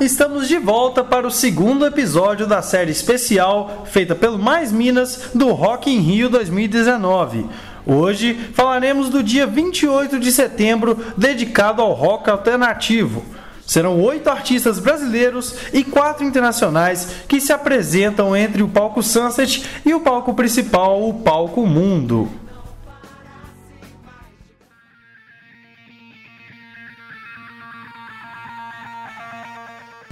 estamos de volta para o segundo episódio da série especial feita pelo Mais Minas do Rock in Rio 2019. Hoje falaremos do dia 28 de setembro dedicado ao rock alternativo. Serão oito artistas brasileiros e quatro internacionais que se apresentam entre o palco Sunset e o palco principal, o palco Mundo.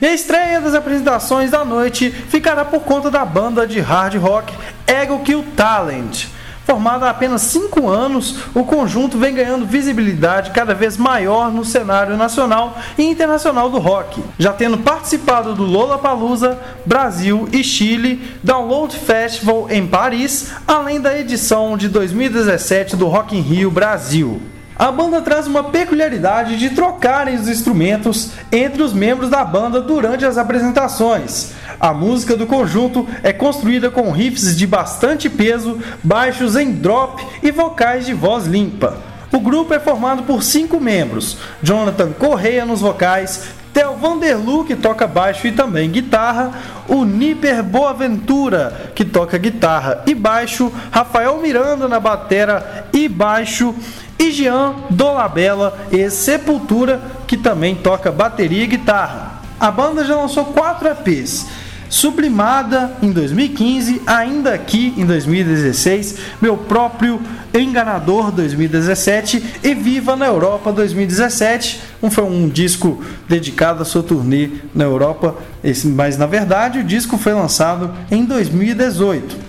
E a estreia das apresentações da noite ficará por conta da banda de hard rock Ego Kill Talent. Formada há apenas 5 anos, o conjunto vem ganhando visibilidade cada vez maior no cenário nacional e internacional do rock, já tendo participado do Lollapalooza, Brasil e Chile, Download Festival em Paris, além da edição de 2017 do Rock in Rio Brasil. A banda traz uma peculiaridade de trocarem os instrumentos entre os membros da banda durante as apresentações. A música do conjunto é construída com riffs de bastante peso, baixos em drop e vocais de voz limpa. O grupo é formado por cinco membros: Jonathan Correia nos vocais, Theo Vanderlu, que toca baixo e também guitarra, o Niper Boaventura, que toca guitarra e baixo, Rafael Miranda na batera e baixo e Jean Dolabella e Sepultura, que também toca bateria e guitarra. A banda já lançou quatro EPs. Sublimada em 2015, ainda aqui em 2016, meu próprio Enganador 2017 e Viva na Europa 2017. Um foi um disco dedicado à sua turnê na Europa, mas na verdade o disco foi lançado em 2018.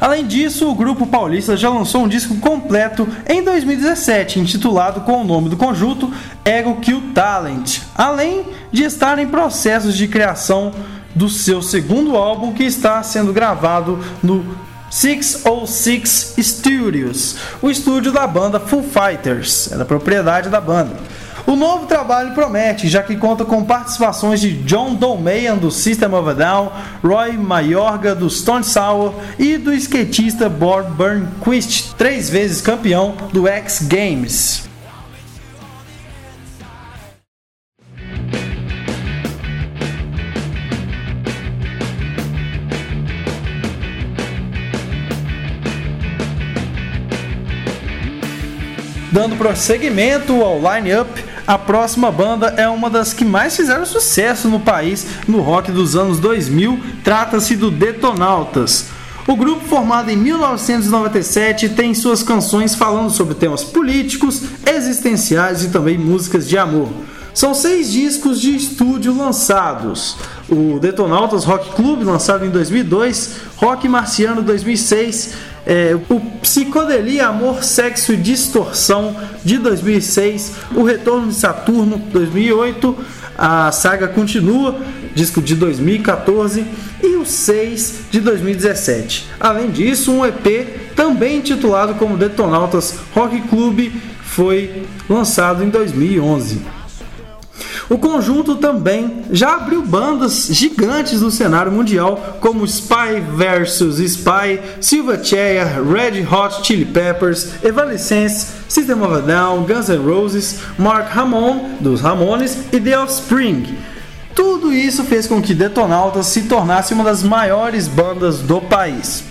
Além disso, o grupo paulista já lançou um disco completo em 2017, intitulado com o nome do conjunto Ego Kill Talent, além de estar em processos de criação do seu segundo álbum que está sendo gravado no 606 Studios, o estúdio da banda Full Fighters, é da propriedade da banda. O novo trabalho promete, já que conta com participações de John Dolmayan do System of a Down, Roy Mayorga do Stone Sour e do skatista Bob Burnquist, três vezes campeão do X Games. Dando prosseguimento ao line-up, a próxima banda é uma das que mais fizeram sucesso no país no rock dos anos 2000. Trata-se do Detonautas. O grupo, formado em 1997, tem suas canções falando sobre temas políticos, existenciais e também músicas de amor. São seis discos de estúdio lançados: o Detonautas Rock Club, lançado em 2002, Rock Marciano 2006, é, o Psicodelia, Amor, Sexo e Distorção de 2006, O Retorno de Saturno 2008, a saga continua, disco de 2014 e o 6 de 2017. Além disso, um EP também intitulado como Detonautas Rock Club foi lançado em 2011. O conjunto também já abriu bandas gigantes no cenário mundial, como Spy vs Spy, Silverchair, Red Hot Chili Peppers, Evanescence, System of a Down, Guns N' Roses, Mark Ramon, dos Ramones e The Offspring. Tudo isso fez com que Detonautas se tornasse uma das maiores bandas do país.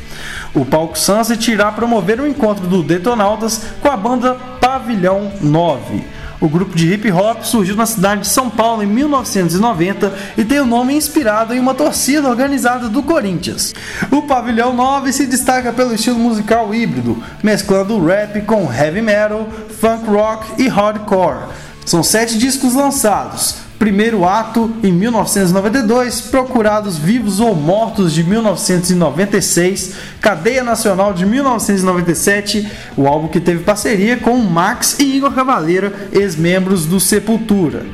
O palco Sunset irá promover o um encontro do Detonautas com a banda Pavilhão 9. O grupo de hip hop surgiu na cidade de São Paulo em 1990 e tem o nome inspirado em uma torcida organizada do Corinthians. O Pavilhão 9 se destaca pelo estilo musical híbrido, mesclando rap com heavy metal, funk rock e hardcore. São sete discos lançados, Primeiro Ato, em 1992, Procurados Vivos ou Mortos, de 1996, Cadeia Nacional, de 1997, o álbum que teve parceria com Max e Igor Cavaleira, ex-membros do Sepultura.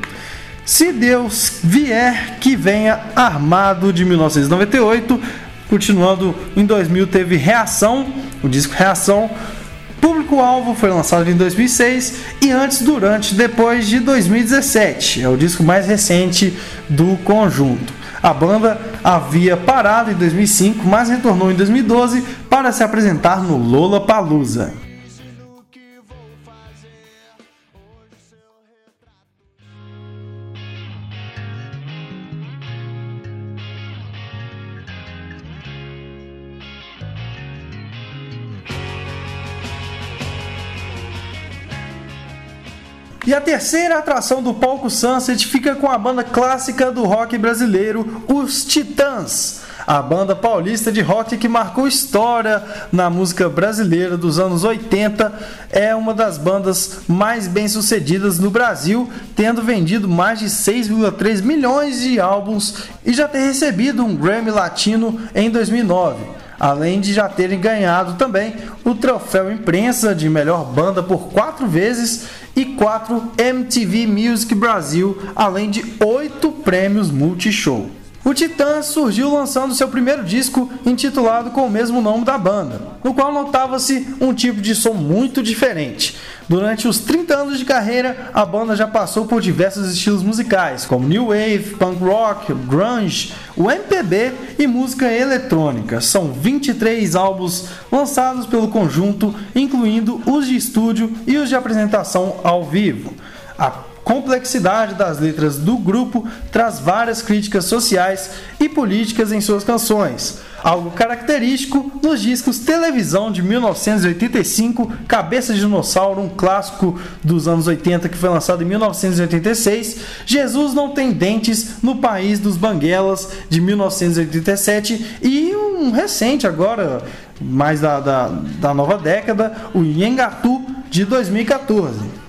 Se Deus vier, que venha armado, de 1998. Continuando em 2000, teve Reação, o disco Reação, Público-alvo foi lançado em 2006 e antes, durante, depois de 2017. É o disco mais recente do conjunto. A banda havia parado em 2005, mas retornou em 2012 para se apresentar no Lola E a terceira atração do palco Sunset fica com a banda clássica do rock brasileiro, os Titãs. A banda paulista de rock que marcou história na música brasileira dos anos 80 é uma das bandas mais bem-sucedidas no Brasil, tendo vendido mais de 6,3 milhões de álbuns e já ter recebido um Grammy Latino em 2009 além de já terem ganhado também o troféu imprensa de melhor banda por quatro vezes e quatro MTV Music Brasil, além de oito prêmios Multishow. O Titã surgiu lançando seu primeiro disco intitulado com o mesmo nome da banda, no qual notava-se um tipo de som muito diferente. Durante os 30 anos de carreira, a banda já passou por diversos estilos musicais, como new wave, punk rock, grunge, o MPB e música eletrônica. São 23 álbuns lançados pelo conjunto, incluindo os de estúdio e os de apresentação ao vivo. A complexidade das letras do grupo traz várias críticas sociais e políticas em suas canções, algo característico nos discos Televisão de 1985, Cabeça de Dinossauro, um clássico dos anos 80 que foi lançado em 1986, Jesus Não Tem Dentes no País dos Banguelas de 1987 e um recente agora, mais da, da, da nova década, o Yengatu de 2014.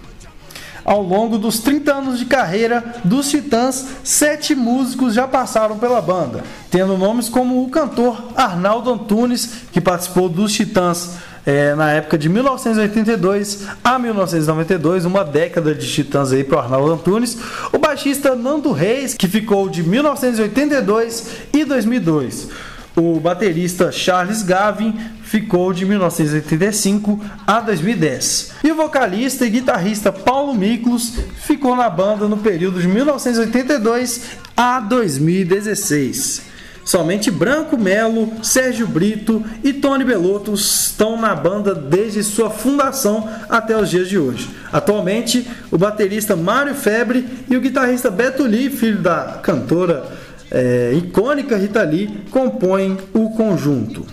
Ao longo dos 30 anos de carreira dos Titãs, sete músicos já passaram pela banda, tendo nomes como o cantor Arnaldo Antunes, que participou dos Titãs é, na época de 1982 a 1992, uma década de titãs aí para o Arnaldo Antunes. O baixista Nando Reis, que ficou de 1982 e 2002 o baterista Charles Gavin ficou de 1985 a 2010. E o vocalista e guitarrista Paulo Miklos ficou na banda no período de 1982 a 2016. Somente Branco Melo, Sérgio Brito e Tony Belotto estão na banda desde sua fundação até os dias de hoje. Atualmente, o baterista Mário Febre e o guitarrista Beto Lee, filho da cantora é, icônica Rita Lee compõem o conjunto.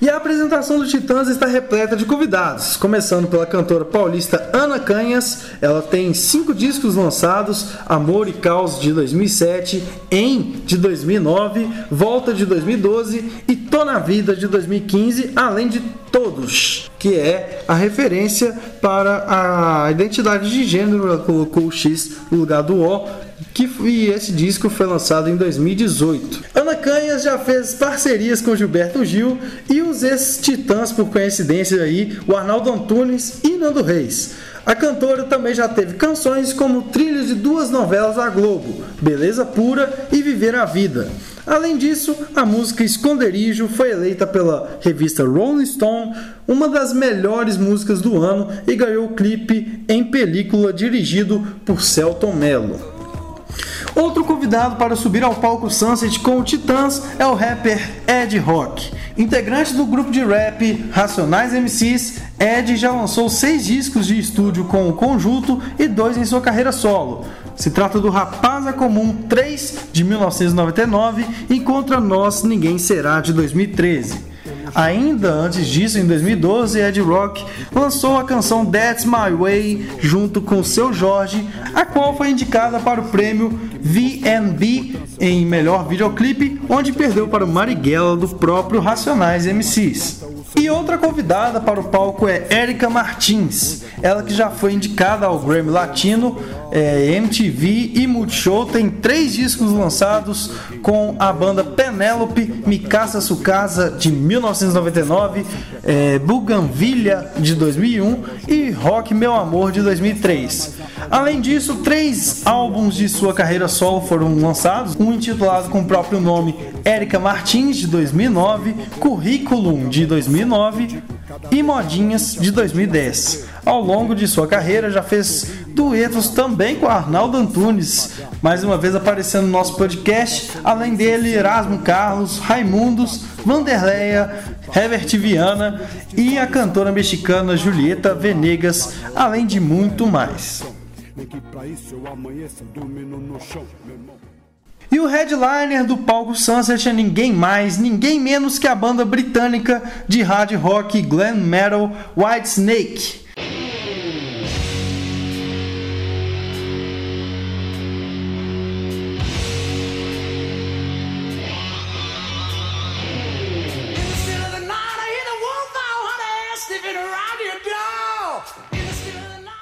E a apresentação do Titãs está repleta de convidados, começando pela cantora paulista Ana Canhas. Ela tem cinco discos lançados: Amor e Caos de 2007, Em de 2009, Volta de 2012 e Tô na Vida de 2015, além de Todos, que é a referência para a identidade de gênero. Ela colocou o X no lugar do O que e esse disco foi lançado em 2018. Ana Canhas já fez parcerias com Gilberto Gil e os ex-titãs, por coincidência aí, o Arnaldo Antunes e Nando Reis. A cantora também já teve canções como trilhas de duas novelas da Globo, Beleza Pura e Viver a Vida. Além disso, a música Esconderijo foi eleita pela revista Rolling Stone uma das melhores músicas do ano e ganhou o clipe em película dirigido por Celton Mello. Outro convidado para subir ao palco Sunset com o Titãs é o rapper Ed Rock. Integrante do grupo de rap Racionais MCs, Ed já lançou seis discos de estúdio com o conjunto e dois em sua carreira solo. Se trata do Rapaza Comum 3 de 1999 e Contra Nós Ninguém Será de 2013. Ainda antes disso, em 2012, Ed Rock lançou a canção That's My Way junto com seu Jorge, a qual foi indicada para o prêmio VNB em melhor videoclipe, onde perdeu para o Marighella do próprio Racionais MCs. E outra convidada para o palco é Erika Martins, ela que já foi indicada ao Grammy Latino, é, MTV e Multishow, tem três discos lançados com a banda Penélope, Mikasa Sukasa de 1999, é, de 2001 e Rock Meu Amor de 2003. Além disso, três álbuns de sua carreira solo foram lançados, um intitulado com o próprio nome Erika Martins de 2009, Curriculum de 2009 e Modinhas de 2010. Ao longo de sua carreira já fez duetos também com Arnaldo Antunes, mais uma vez aparecendo no nosso podcast, além dele Erasmo Carlos, Raimundos, Vanderleia, Herbert Viana e a cantora mexicana Julieta Venegas, além de muito mais. E o headliner do palco Sunset é ninguém mais, ninguém menos que a banda britânica de hard rock glam metal Whitesnake.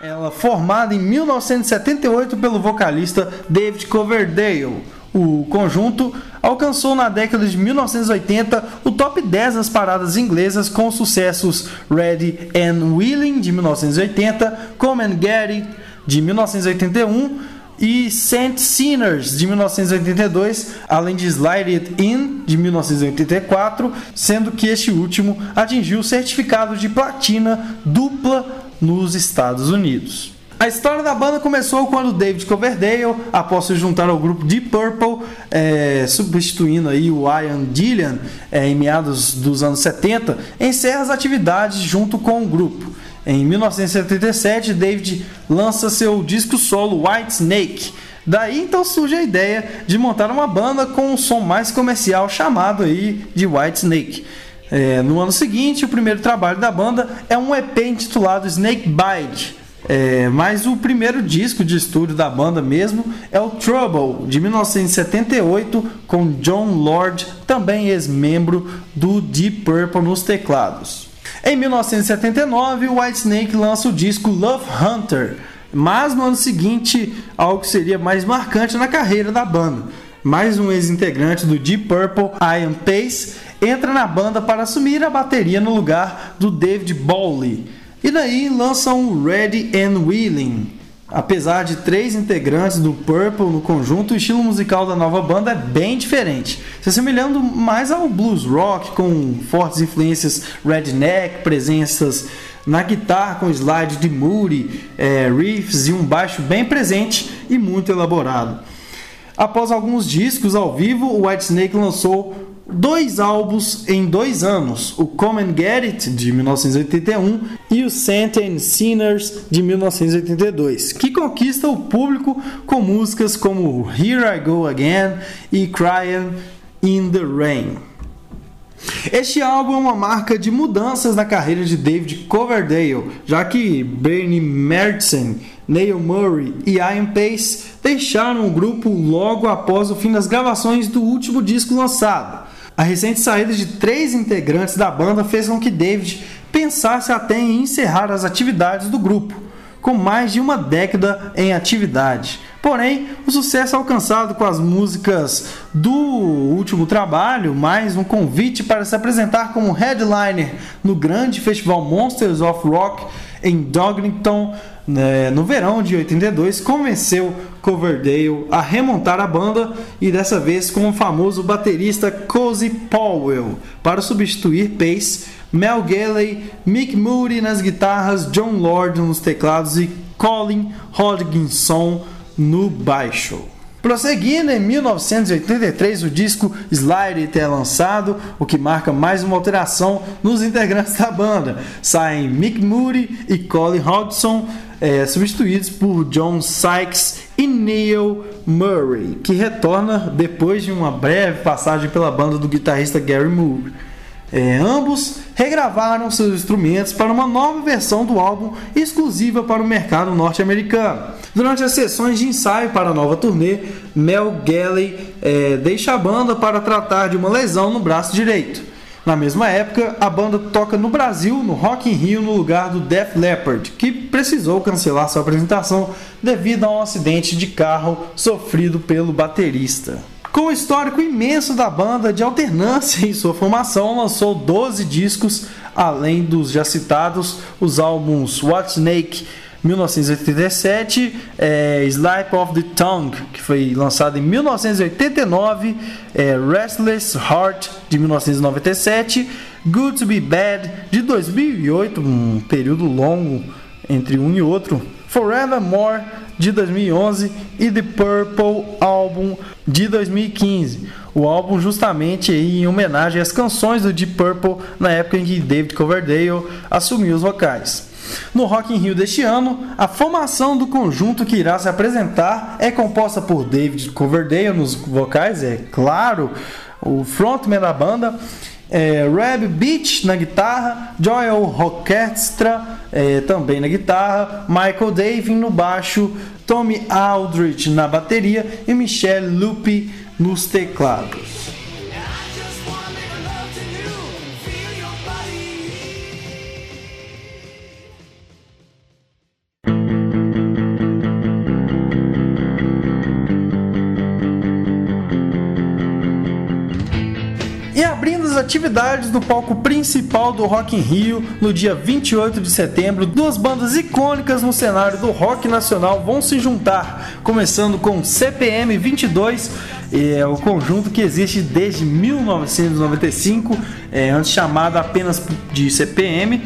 Ela formada em 1978 pelo vocalista David Coverdale. O conjunto alcançou na década de 1980 o top 10 das paradas inglesas com sucessos Ready and Willing de 1980, Come and Get It de 1981 e Saint Sinners de 1982, além de Slide It In de 1984, sendo que este último atingiu o certificado de platina dupla nos Estados Unidos. A história da banda começou quando David Coverdale, após se juntar ao grupo Deep Purple, é, substituindo aí o Ian Gillian é, em meados dos anos 70, encerra as atividades junto com o grupo. Em 1977, David lança seu disco solo White Snake. Daí então surge a ideia de montar uma banda com um som mais comercial chamado aí de White Snake. É, no ano seguinte, o primeiro trabalho da banda é um EP intitulado Snake Bite é, mas o primeiro disco de estúdio da banda mesmo é o Trouble, de 1978, com John Lord, também ex-membro do Deep Purple nos teclados. Em 1979, o Whitesnake lança o disco Love Hunter, mas no ano seguinte, algo que seria mais marcante na carreira da banda. Mais um ex-integrante do Deep Purple, Ian Pace, entra na banda para assumir a bateria no lugar do David Bowie. E daí lançam Ready and Willing. Apesar de três integrantes do Purple no conjunto, o estilo musical da nova banda é bem diferente, se assemelhando mais ao blues rock, com fortes influências redneck, presenças na guitarra com slide de Moody, é, riffs e um baixo bem presente e muito elaborado. Após alguns discos ao vivo, o Whitesnake lançou dois álbuns em dois anos, o Come and Get It, de 1981, e o Saint and Sinners, de 1982, que conquista o público com músicas como Here I Go Again e Crying in the Rain. Este álbum é uma marca de mudanças na carreira de David Coverdale, já que Bernie Mertzen, Neil Murray e Ian Pace deixaram o grupo logo após o fim das gravações do último disco lançado. A recente saída de três integrantes da banda fez com que David pensasse até em encerrar as atividades do grupo, com mais de uma década em atividade. Porém, o sucesso alcançado com as músicas do último trabalho, mais um convite para se apresentar como headliner no grande festival Monsters of Rock em Dogrington, né, no verão de 82, convenceu Coverdale a remontar a banda e dessa vez com o famoso baterista Cozy Powell para substituir Pace, Mel Galley, Mick Moody nas guitarras, John Lord nos teclados e Colin Hodgkinson no baixo. Prosseguindo, em 1983 o disco Slide é lançado, o que marca mais uma alteração nos integrantes da banda. Saem Mick Moody e Colin Hodgson, é, substituídos por John Sykes e Neil Murray, que retorna depois de uma breve passagem pela banda do guitarrista Gary Moore. É, ambos regravaram seus instrumentos para uma nova versão do álbum exclusiva para o mercado norte-americano. Durante as sessões de ensaio para a nova turnê, Mel Galley é, deixa a banda para tratar de uma lesão no braço direito. Na mesma época, a banda toca no Brasil, no Rock in Rio, no lugar do Def Leppard, que precisou cancelar sua apresentação devido a um acidente de carro sofrido pelo baterista. Com o histórico imenso da banda de alternância em sua formação, lançou 12 discos, além dos já citados, os álbuns What Snake 1987, é, Slip of the Tongue, que foi lançado em 1989, é, Restless Heart, de 1997, Good to Be Bad, de 2008, um período longo entre um e outro, Forevermore, de 2011 e The Purple Album de 2015. O álbum justamente em homenagem às canções do Deep Purple na época em que David Coverdale assumiu os vocais. No Rock in Rio deste ano, a formação do conjunto que irá se apresentar é composta por David Coverdale nos vocais, é claro, o frontman da banda, é, Reb Beach na guitarra, Joel Rockestra é, também na guitarra, Michael Davin no baixo, Tommy Aldrich na bateria e Michelle Lupi nos teclados. E abrindo as atividades do palco principal do Rock in Rio, no dia 28 de setembro, duas bandas icônicas no cenário do rock nacional vão se juntar, começando com CPM 22, é o conjunto que existe desde 1995, é, antes chamado apenas de CPM,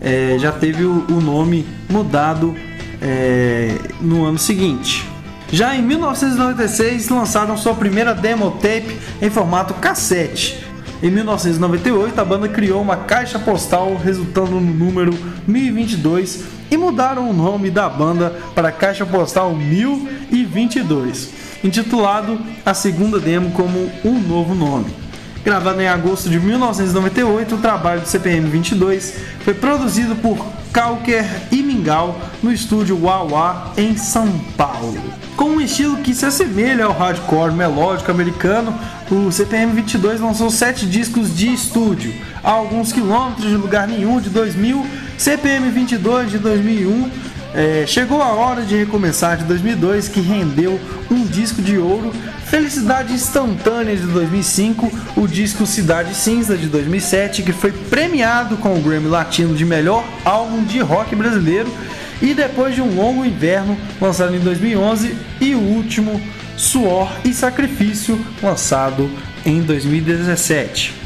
é, já teve o, o nome mudado é, no ano seguinte. Já em 1996 lançaram sua primeira demo tape em formato cassete. Em 1998 a banda criou uma caixa postal resultando no número 1022 e mudaram o nome da banda para Caixa Postal 1022, intitulado a segunda demo como um novo nome. Gravado em agosto de 1998, o trabalho do CPM 22 foi produzido por Calker e Mingau no estúdio Wawa em São Paulo. Com um estilo que se assemelha ao hardcore melódico americano, o CPM 22 lançou sete discos de estúdio, a alguns quilômetros de lugar nenhum de 2000, CPM 22 de 2001 é, chegou a hora de recomeçar de 2002, que rendeu um disco de ouro, Felicidade Instantânea de 2005, o disco Cidade Cinza de 2007, que foi premiado com o Grammy Latino de melhor álbum de rock brasileiro, e depois de um longo inverno, lançado em 2011, e o último, Suor e Sacrifício, lançado em 2017.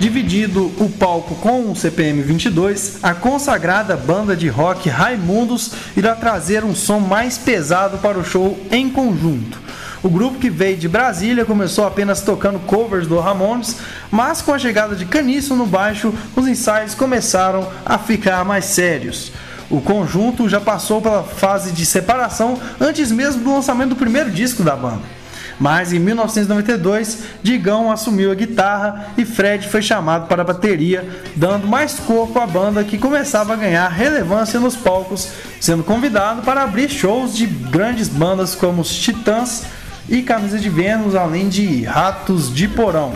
Dividido o palco com o CPM 22, a consagrada banda de rock Raimundos irá trazer um som mais pesado para o show em conjunto. O grupo que veio de Brasília começou apenas tocando covers do Ramones, mas com a chegada de Caniço no baixo, os ensaios começaram a ficar mais sérios. O conjunto já passou pela fase de separação antes mesmo do lançamento do primeiro disco da banda. Mas em 1992, Digão assumiu a guitarra e Fred foi chamado para a bateria, dando mais corpo à banda que começava a ganhar relevância nos palcos, sendo convidado para abrir shows de grandes bandas como os Titãs e Camisa de Vênus, além de Ratos de Porão.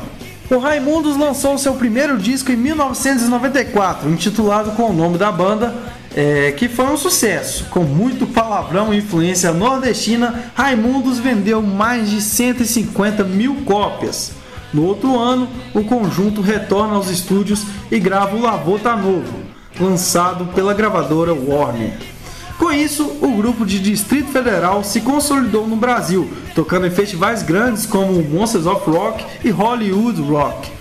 O Raimundos lançou seu primeiro disco em 1994, intitulado com o nome da banda é, que foi um sucesso. Com muito palavrão e influência nordestina, Raimundos vendeu mais de 150 mil cópias. No outro ano, o conjunto retorna aos estúdios e grava o Lavô Tá Novo, lançado pela gravadora Warner. Com isso, o grupo de Distrito Federal se consolidou no Brasil, tocando em festivais grandes como Monsters of Rock e Hollywood Rock.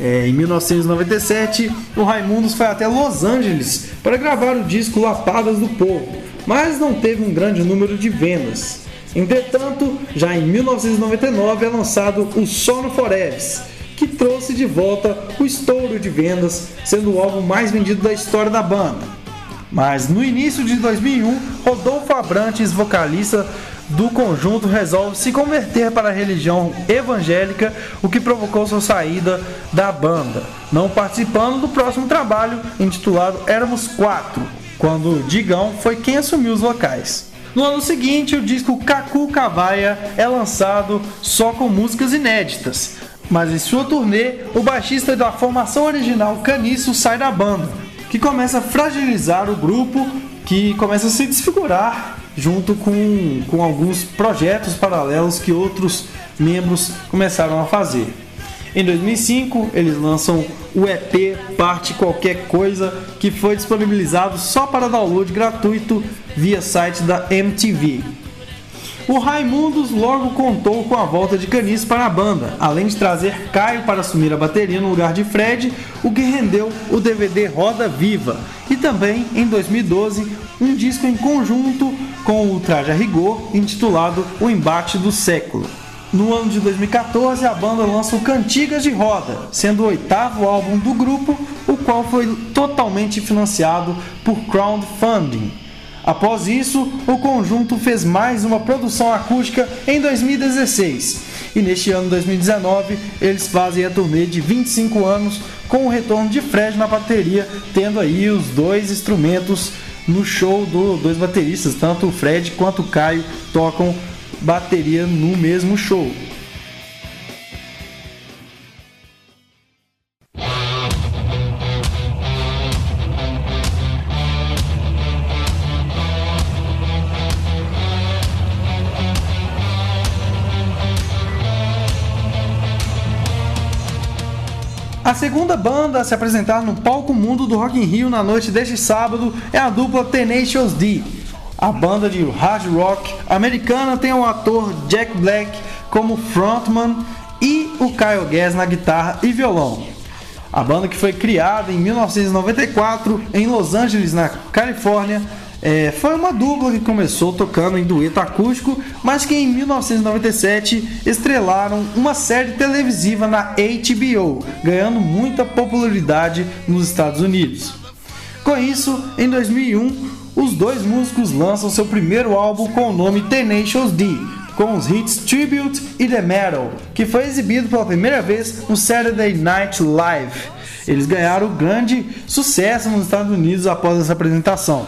É, em 1997, o Raimundos foi até Los Angeles para gravar o disco Lapadas do Povo, mas não teve um grande número de vendas. Entretanto, já em 1999 é lançado o Sono Foreves, que trouxe de volta o estouro de vendas, sendo o álbum mais vendido da história da banda. Mas no início de 2001, Rodolfo Abrantes, vocalista do conjunto resolve se converter para a religião evangélica, o que provocou sua saída da banda, não participando do próximo trabalho intitulado Éramos Quatro, quando Digão foi quem assumiu os vocais. No ano seguinte, o disco Kaku Cavaia é lançado só com músicas inéditas, mas em sua turnê, o baixista da formação original Caniço sai da banda, que começa a fragilizar o grupo, que começa a se desfigurar junto com, com alguns projetos paralelos que outros membros começaram a fazer. Em 2005, eles lançam o EP Parte Qualquer Coisa, que foi disponibilizado só para download gratuito via site da MTV. O Raimundos logo contou com a volta de Canis para a banda, além de trazer Caio para assumir a bateria no lugar de Fred, o que rendeu o DVD Roda Viva, e também, em 2012, um disco em conjunto com o Traje a Rigor, intitulado O Embate do Século. No ano de 2014, a banda lança o Cantigas de Roda, sendo o oitavo álbum do grupo, o qual foi totalmente financiado por crowdfunding. Após isso, o conjunto fez mais uma produção acústica em 2016. E neste ano 2019, eles fazem a turnê de 25 anos com o retorno de Fred na bateria, tendo aí os dois instrumentos no show dos dois bateristas, tanto o Fred quanto o Caio tocam bateria no mesmo show. Segunda banda a se apresentar no palco mundo do Rock in Rio na noite deste sábado é a dupla Tenacious D. A banda de hard rock americana tem o ator Jack Black como frontman e o Kyle Gass na guitarra e violão. A banda que foi criada em 1994 em Los Angeles, na Califórnia, é, foi uma dupla que começou tocando em dueto acústico, mas que em 1997 estrelaram uma série televisiva na HBO, ganhando muita popularidade nos Estados Unidos. Com isso, em 2001, os dois músicos lançam seu primeiro álbum com o nome Tenacious D, com os hits Tribute e The Metal, que foi exibido pela primeira vez no Saturday Night Live. Eles ganharam grande sucesso nos Estados Unidos após essa apresentação.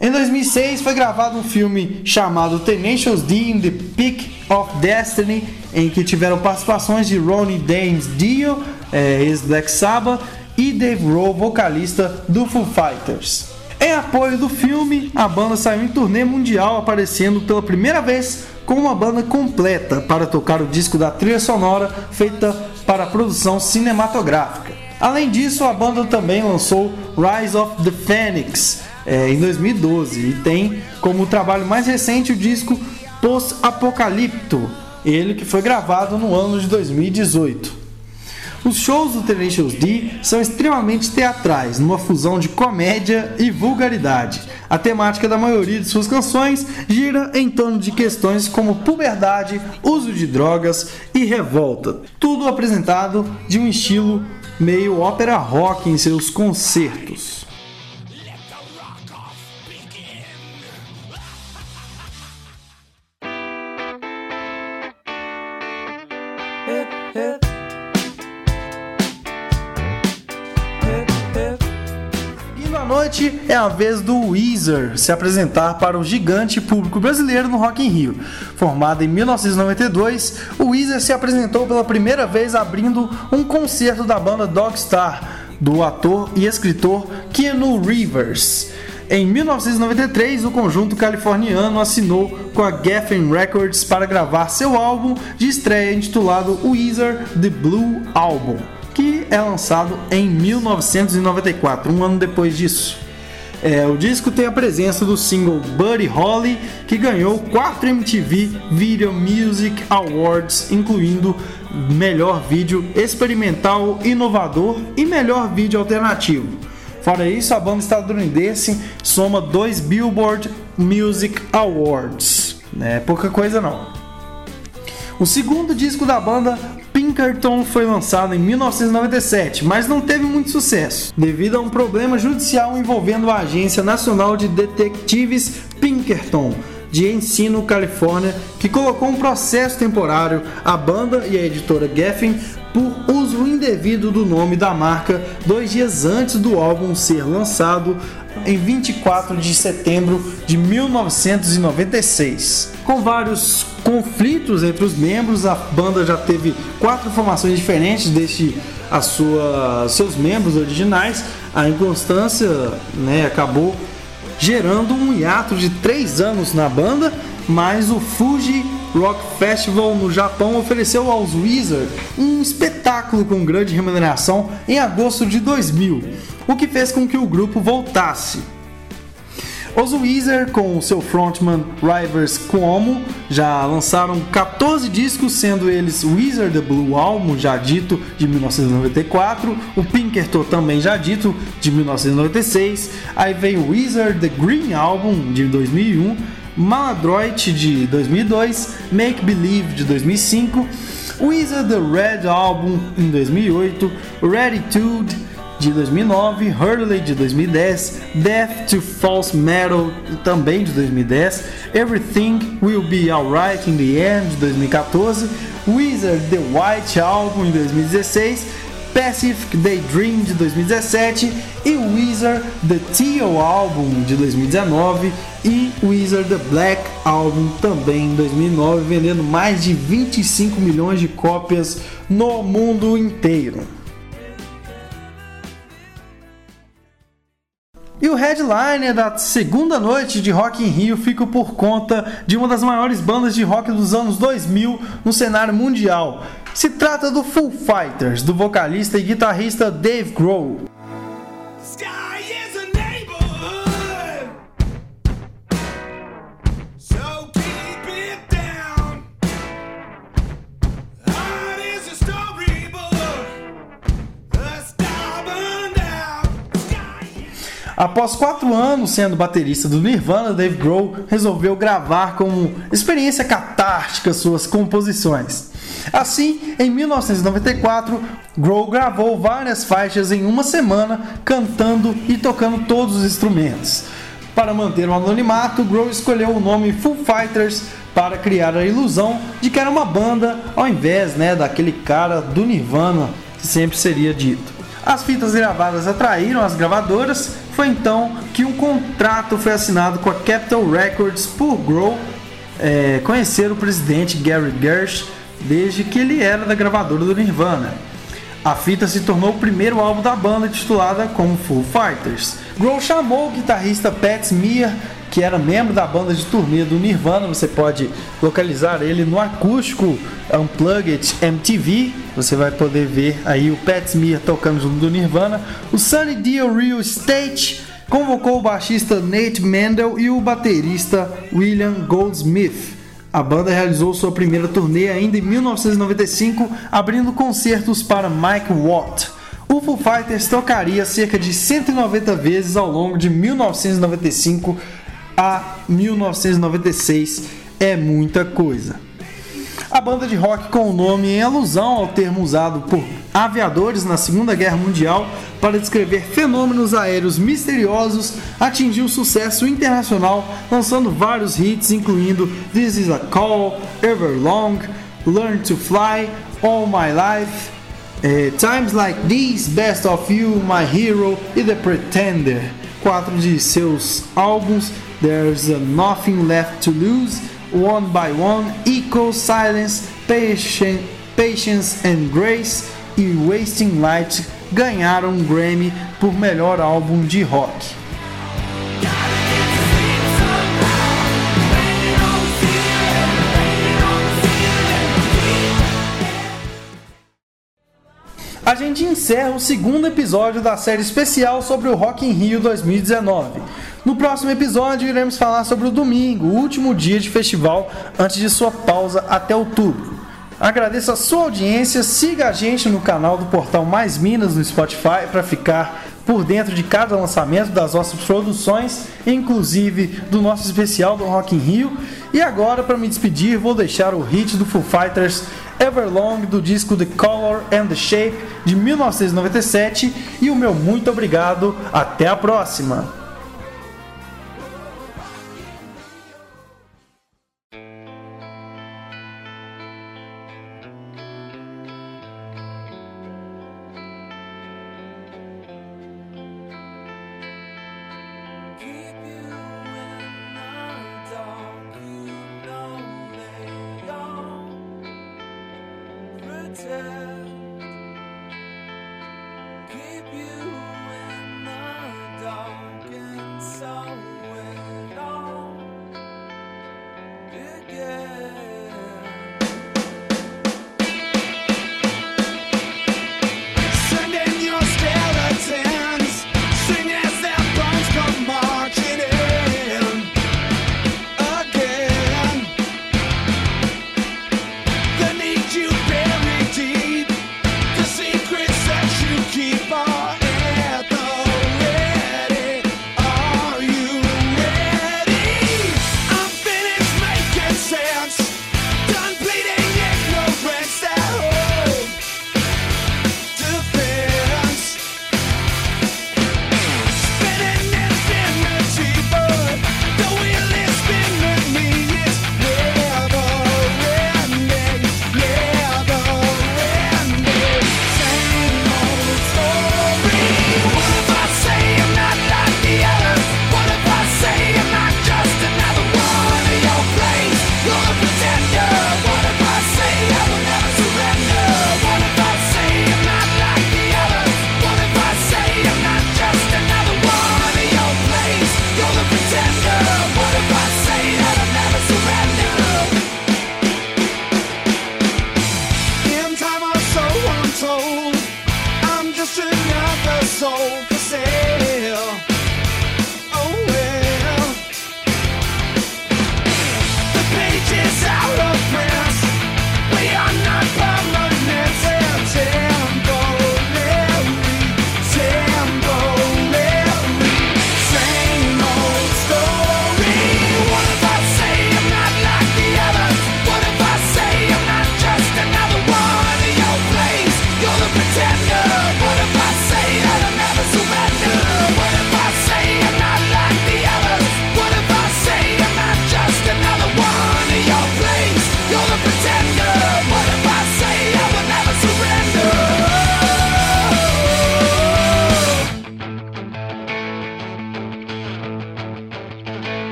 Em 2006 foi gravado um filme chamado Tenacious D in the Peak of Destiny, em que tiveram participações de Ronnie James Dio, é, ex-Black Sabbath, e Dave Grohl, vocalista do Foo Fighters. Em apoio do filme, a banda saiu em turnê mundial, aparecendo pela primeira vez com uma banda completa para tocar o disco da trilha sonora feita para a produção cinematográfica. Além disso, a banda também lançou Rise of the Phoenix, é, em 2012 e tem como trabalho mais recente o disco Post Apocalipto, ele que foi gravado no ano de 2018. Os shows do Tenacious D são extremamente teatrais, numa fusão de comédia e vulgaridade. A temática da maioria de suas canções gira em torno de questões como puberdade, uso de drogas e revolta. Tudo apresentado de um estilo meio ópera rock em seus concertos. É a vez do Weezer se apresentar para o gigante público brasileiro no Rock in Rio. Formado em 1992, o Weezer se apresentou pela primeira vez abrindo um concerto da banda Dogstar, do ator e escritor Keanu Rivers. Em 1993, o conjunto californiano assinou com a Geffen Records para gravar seu álbum de estreia intitulado Weezer The Blue Album que é lançado em 1994, um ano depois disso. É, o disco tem a presença do single Buddy Holly, que ganhou 4 MTV Video Music Awards, incluindo melhor vídeo experimental inovador e melhor vídeo alternativo. Fora isso, a banda estadunidense soma dois Billboard Music Awards. É pouca coisa não. O segundo disco da banda Pinkerton foi lançado em 1997, mas não teve muito sucesso, devido a um problema judicial envolvendo a Agência Nacional de Detetives Pinkerton de Ensino, Califórnia, que colocou um processo temporário à banda e à editora Geffen por uso indevido do nome da marca dois dias antes do álbum ser lançado em 24 de setembro de 1996. Com vários conflitos entre os membros, a banda já teve quatro formações diferentes desde a sua, seus membros originais. A inconstância né, acabou gerando um hiato de três anos na banda, mas o Fuji Rock Festival no Japão ofereceu aos Wizard um espetáculo com grande remuneração em agosto de 2000, o que fez com que o grupo voltasse. Os Weezer, com seu frontman Rivers Cuomo, já lançaram 14 discos, sendo eles Weezer The Blue Album, já dito, de 1994, o Pinkerton também já dito, de 1996, aí veio Weezer The Green Album, de 2001, Maladroit, de 2002, Make Believe, de 2005, Weezer The Red Album, em 2008, Readitude, de 2009, Hurley de 2010, Death to False Metal também de 2010, Everything Will Be Alright in the End de 2014, Wizard The White Album em 2016, Pacific Daydream de 2017 e Wizard The Teal Album de 2019 e Wizard The Black Album também em 2009, vendendo mais de 25 milhões de cópias no mundo inteiro. E o headliner da segunda noite de Rock in Rio fica por conta de uma das maiores bandas de rock dos anos 2000 no cenário mundial. Se trata do Foo Fighters, do vocalista e guitarrista Dave Grohl. Após quatro anos sendo baterista do Nirvana, Dave Grohl resolveu gravar como experiência catártica suas composições. Assim, em 1994, Grohl gravou várias faixas em uma semana, cantando e tocando todos os instrumentos. Para manter o anonimato, Grohl escolheu o nome Foo Fighters para criar a ilusão de que era uma banda, ao invés né, daquele cara do Nirvana que sempre seria dito. As fitas gravadas atraíram as gravadoras. Foi então que um contrato foi assinado com a Capitol Records por Grohl é, conhecer o presidente Gary Gersh desde que ele era da gravadora do Nirvana. A fita se tornou o primeiro álbum da banda titulada como Foo Fighters. Grohl chamou o guitarrista Pat Smear que era membro da banda de turnê do Nirvana. Você pode localizar ele no acústico Unplugged MTV. Você vai poder ver aí o Pat Smear tocando junto do Nirvana. O Sunny Dio Real Estate convocou o baixista Nate Mendel e o baterista William Goldsmith. A banda realizou sua primeira turnê ainda em 1995, abrindo concertos para Mike Watt. O Foo Fighters tocaria cerca de 190 vezes ao longo de 1995 a 1996 é muita coisa. A banda de rock com o nome em alusão ao termo usado por aviadores na Segunda Guerra Mundial para descrever fenômenos aéreos misteriosos atingiu sucesso internacional, lançando vários hits, incluindo This Is a Call, Everlong, Learn to Fly, All My Life, eh, Times Like These, Best of You, My Hero e The Pretender. Quatro de seus álbuns There's Nothing Left to Lose, One by One, Equal Silence, Patience, Patience and Grace e Wasting Light ganharam um Grammy por melhor álbum de rock. A gente encerra o segundo episódio da série especial sobre o Rock in Rio 2019. No próximo episódio, iremos falar sobre o domingo, o último dia de festival antes de sua pausa até outubro. Agradeço a sua audiência, siga a gente no canal do Portal Mais Minas no Spotify para ficar por dentro de cada lançamento das nossas produções, inclusive do nosso especial do Rock in Rio. E agora, para me despedir, vou deixar o hit do Foo Fighters Everlong do disco The Color and the Shape de 1997 e o meu muito obrigado. Até a próxima! Keep you